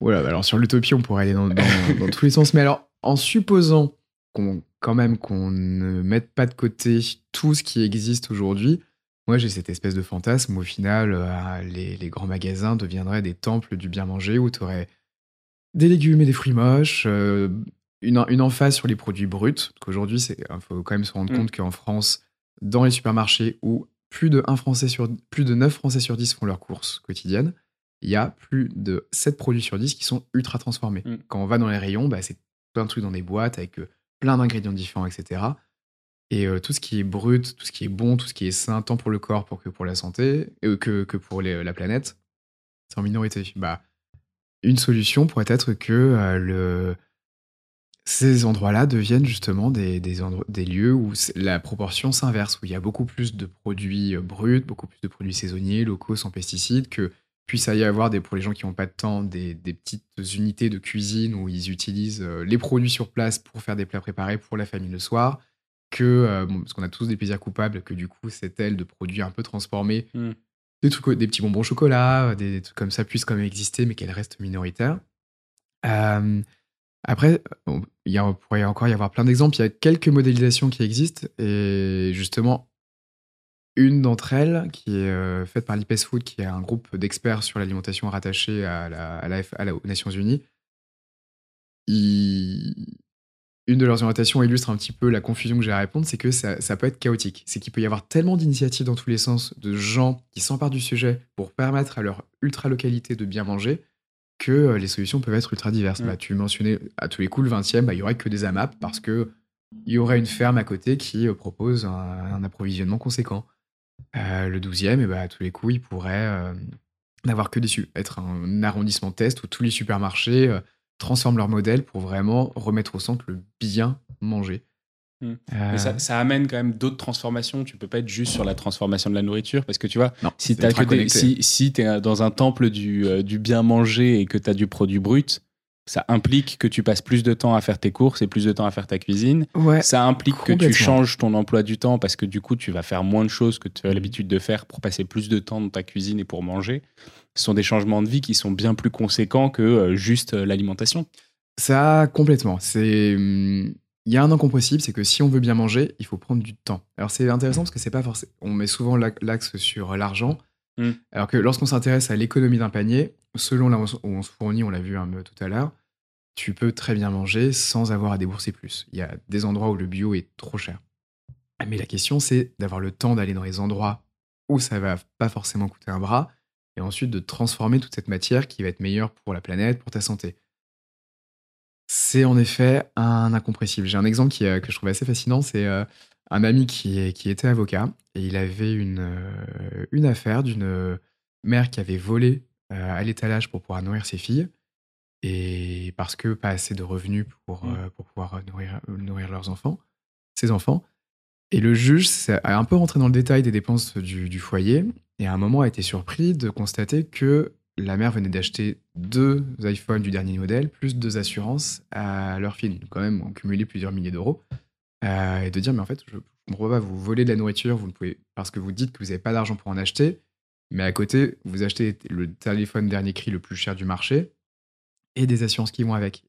Voilà, bah alors sur l'utopie, on pourrait aller dans, dans- dans tous les sens. Mais alors, en supposant qu'on, quand même qu'on ne mette pas de côté tout ce qui existe aujourd'hui, moi j'ai cette espèce de fantasme où au final, euh, les, les grands magasins deviendraient des temples du bien manger où tu aurais des légumes et des fruits moches, euh, une, une emphase sur les produits bruts. Qu'aujourd'hui, il faut quand même se rendre Mm. compte qu'en France, dans les supermarchés où plus de, un Français sur, plus de 9 Français sur 10 font leurs courses quotidiennes, il y a plus de 7 produits sur 10 qui sont ultra transformés. Mm. Quand on va dans les rayons, bah, c'est plein de trucs dans des boîtes avec euh, plein d'ingrédients différents, etc. Et euh, tout ce qui est brut, tout ce qui est bon, tout ce qui est sain, tant pour le corps pour que pour la santé, euh, que, que pour les- la planète, c'est en minorité. Bah, une solution pourrait être que euh, le... ces endroits-là deviennent justement des, des, des lieux où la proportion s'inverse, où il y a beaucoup plus de produits bruts, beaucoup plus de produits saisonniers, locaux, sans pesticides, que puisse y avoir des, pour les gens qui n'ont pas de temps des, des petites unités de cuisine où ils utilisent euh, les produits sur place pour faire des plats préparés pour la famille le soir, que, euh, bon, parce qu'on a tous des plaisirs coupables, que du coup, cette aile de produits un peu transformés, Mm. des, trucs, des petits bonbons au chocolat, des, des trucs comme ça puissent quand même exister, mais qu'elles restent minoritaires. Euh, après, il pourrait encore y avoir plein d'exemples. Il y a quelques modélisations qui existent, et justement, une d'entre elles, qui est euh, faite par l'IPES Food, qui est un groupe d'experts sur l'alimentation rattaché à la, à la F- à la- aux Nations Unies, une de leurs orientations illustre un petit peu la confusion que j'ai à répondre, c'est que ça, ça peut être chaotique. C'est qu'il peut y avoir tellement d'initiatives dans tous les sens, de gens qui s'emparent du sujet pour permettre à leur ultra-localité de bien manger, que euh, les solutions peuvent être ultra diverses. Mm. Bah, tu mentionnais à tous les coups le 20e, bah, il y aurait que des AMAP parce que il y aurait une ferme à côté qui euh, propose un, un approvisionnement conséquent. Euh, le 12e, et bah, à tous les coups, il pourrait euh, n'avoir que des être un arrondissement test où tous les supermarchés euh, transforment leur modèle pour vraiment remettre au centre le bien manger. Mm. Euh, Mais ça, ça amène quand même d'autres transformations. Tu peux pas être juste sur la transformation de la nourriture parce que tu vois, non, si tu si, si es dans un temple du, du bien manger et que tu as du produit brut, ça implique que tu passes plus de temps à faire tes courses et plus de temps à faire ta cuisine. Ouais, Ça implique que tu changes ton emploi du temps parce que du coup, tu vas faire moins de choses que tu as l'habitude de faire pour passer plus de temps dans ta cuisine et pour manger. Ce sont des changements de vie qui sont bien plus conséquents que euh, juste euh, l'alimentation. Ça, complètement. C'est. hum, Il y a un incompressible, c'est que si on veut bien manger, il faut prendre du temps. Alors c'est intéressant parce que c'est pas forcément. On met souvent l'axe sur l'argent, Mm. alors que lorsqu'on s'intéresse à l'économie d'un panier, selon là où on se fournit, on l'a vu un peu tout à l'heure, tu peux très bien manger sans avoir à débourser plus. Il y a des endroits où le bio est trop cher. Mais la question, c'est d'avoir le temps d'aller dans les endroits où ça va pas forcément coûter un bras, et ensuite de transformer toute cette matière qui va être meilleure pour la planète, pour ta santé. C'est en effet un incompressible. J'ai un exemple qui, euh, que je trouve assez fascinant. C'est euh, un ami qui, qui était avocat et il avait une, euh, une affaire d'une mère qui avait volé à l'étalage pour pouvoir nourrir ses filles et parce que pas assez de revenus pour, Mm. euh, pour pouvoir euh, nourrir, euh, nourrir leurs enfants, ses enfants. Et le juge a un peu rentré dans le détail des dépenses du, du foyer et à un moment a été surpris de constater que la mère venait d'acheter deux iPhones du dernier modèle, plus deux assurances à leur fille. Quand même, on cumulé plusieurs milliers d'euros. Euh, et de dire, mais en fait, je ne comprends pas, vous volez de la nourriture, vous ne pouvez, parce que vous dites que vous n'avez pas d'argent pour en acheter, mais à côté, vous achetez le téléphone dernier cri le plus cher du marché et des assurances qui vont avec.